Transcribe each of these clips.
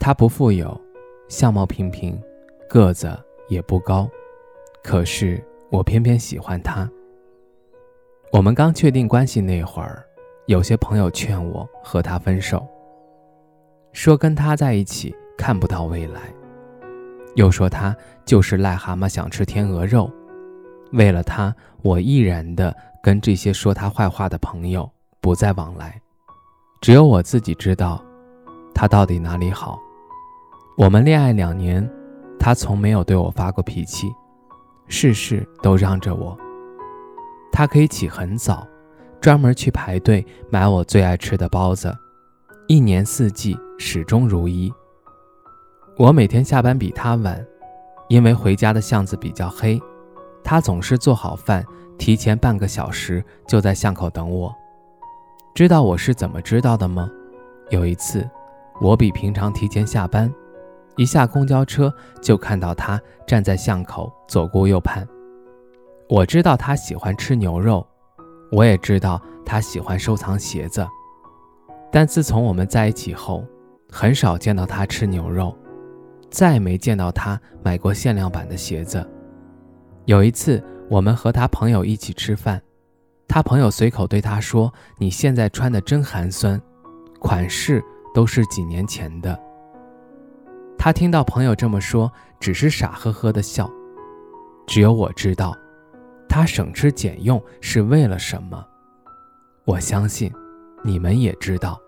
他不富有，相貌平平，个子也不高，可是我偏偏喜欢他。我们刚确定关系那会儿，有些朋友劝我和他分手，说跟他在一起看不到未来，又说他就是癞蛤蟆想吃天鹅肉。为了他，我毅然的跟这些说他坏话的朋友不再往来，只有我自己知道，他到底哪里好。我们恋爱两年，他从没有对我发过脾气，事事都让着我。他可以起很早，专门去排队买我最爱吃的包子，一年四季始终如一。我每天下班比他晚，因为回家的巷子比较黑，他总是做好饭，提前半个小时就在巷口等我。知道我是怎么知道的吗？有一次，我比平常提前下班。一下公交车就看到他站在巷口左顾右盼。我知道他喜欢吃牛肉，我也知道他喜欢收藏鞋子。但自从我们在一起后，很少见到他吃牛肉，再没见到他买过限量版的鞋子。有一次，我们和他朋友一起吃饭，他朋友随口对他说：“你现在穿的真寒酸，款式都是几年前的。”他听到朋友这么说，只是傻呵呵的笑。只有我知道，他省吃俭用是为了什么。我相信，你们也知道。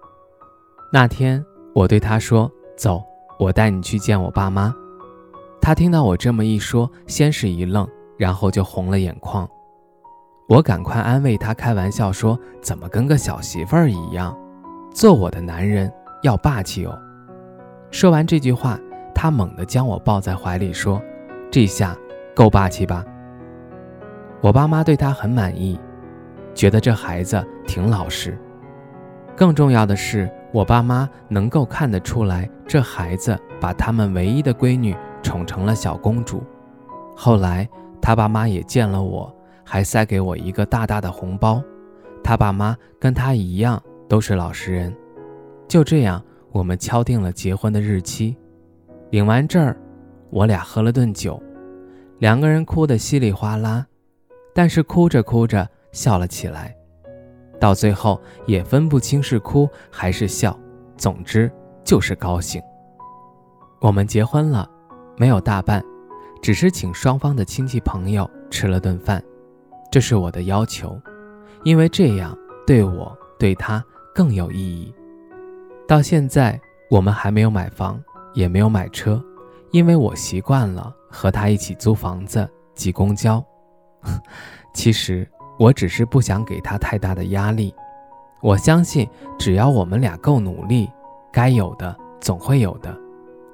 那天我对他说：“走，我带你去见我爸妈。”他听到我这么一说，先是一愣，然后就红了眼眶。我赶快安慰他，开玩笑说：“怎么跟个小媳妇儿一样？做我的男人要霸气哦。”说完这句话，他猛地将我抱在怀里，说：“这下够霸气吧？”我爸妈对他很满意，觉得这孩子挺老实。更重要的是，我爸妈能够看得出来，这孩子把他们唯一的闺女宠成了小公主。后来他爸妈也见了我，还塞给我一个大大的红包。他爸妈跟他一样，都是老实人。就这样。我们敲定了结婚的日期，领完证儿，我俩喝了顿酒，两个人哭得稀里哗啦，但是哭着哭着笑了起来，到最后也分不清是哭还是笑，总之就是高兴。我们结婚了，没有大办，只是请双方的亲戚朋友吃了顿饭，这是我的要求，因为这样对我对他更有意义。到现在，我们还没有买房，也没有买车，因为我习惯了和他一起租房子、挤公交。其实我只是不想给他太大的压力。我相信，只要我们俩够努力，该有的总会有的。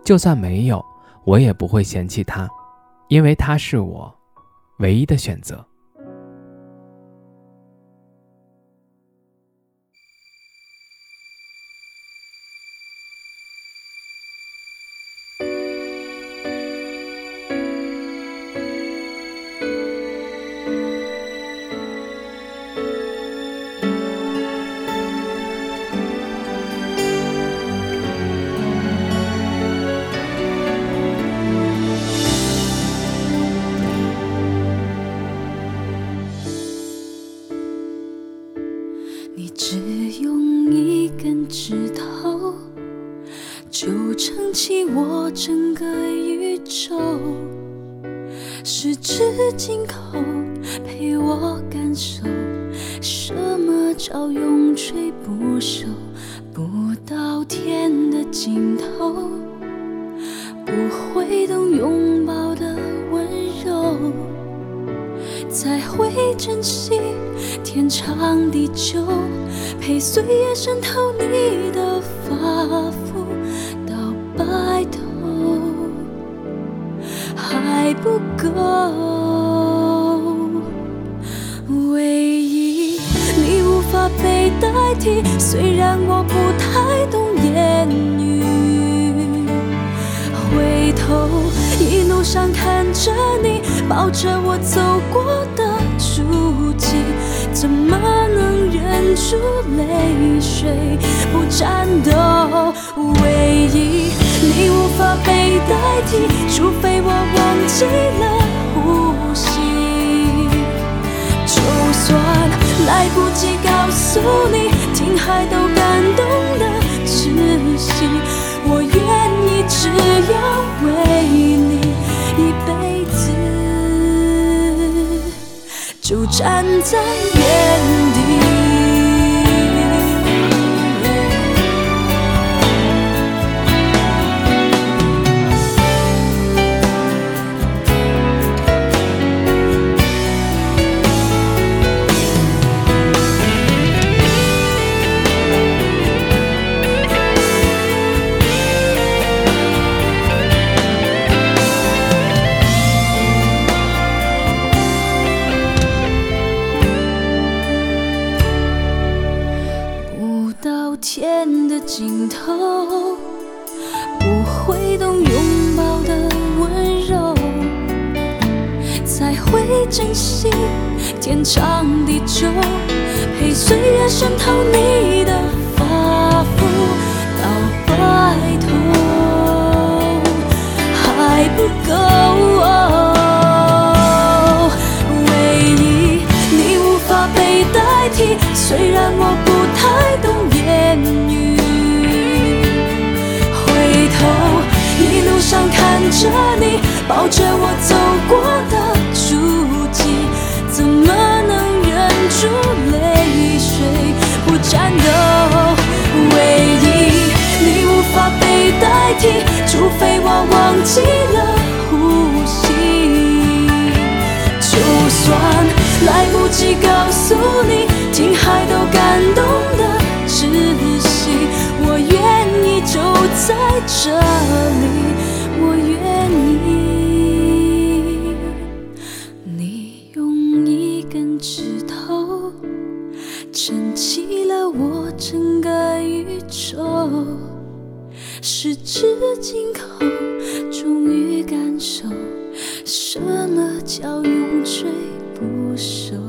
就算没有，我也不会嫌弃他，因为他是我唯一的选择。只用一根指头，就撑起我整个宇宙。十指紧扣，陪我感受什么叫永垂不朽。不到天的尽头，不会懂拥抱的温柔。才会珍惜天长地久，陪岁月渗透你的发肤到，白头还不够，唯一你无法被代替。虽然我不太懂言语，回头一路上看着你抱着我走过的足迹，怎么能忍住泪水不颤抖？唯一你无法被代替，除非我忘记了呼吸。就算来不及告诉你，听海都感动的窒息，我愿意只要为你一辈子，就站在的尽头，不会懂拥抱的温柔，才会珍惜天长地久，陪岁月渗透你的发肤。抱着我走过的足迹，怎么能忍住泪水不颤抖？唯一你无法被代替，除非我忘记了呼吸。就算来不及告诉你，听海都感动的窒息，我愿意就在这里，我愿意。哦，十指紧扣，终于感受什么叫永垂不朽。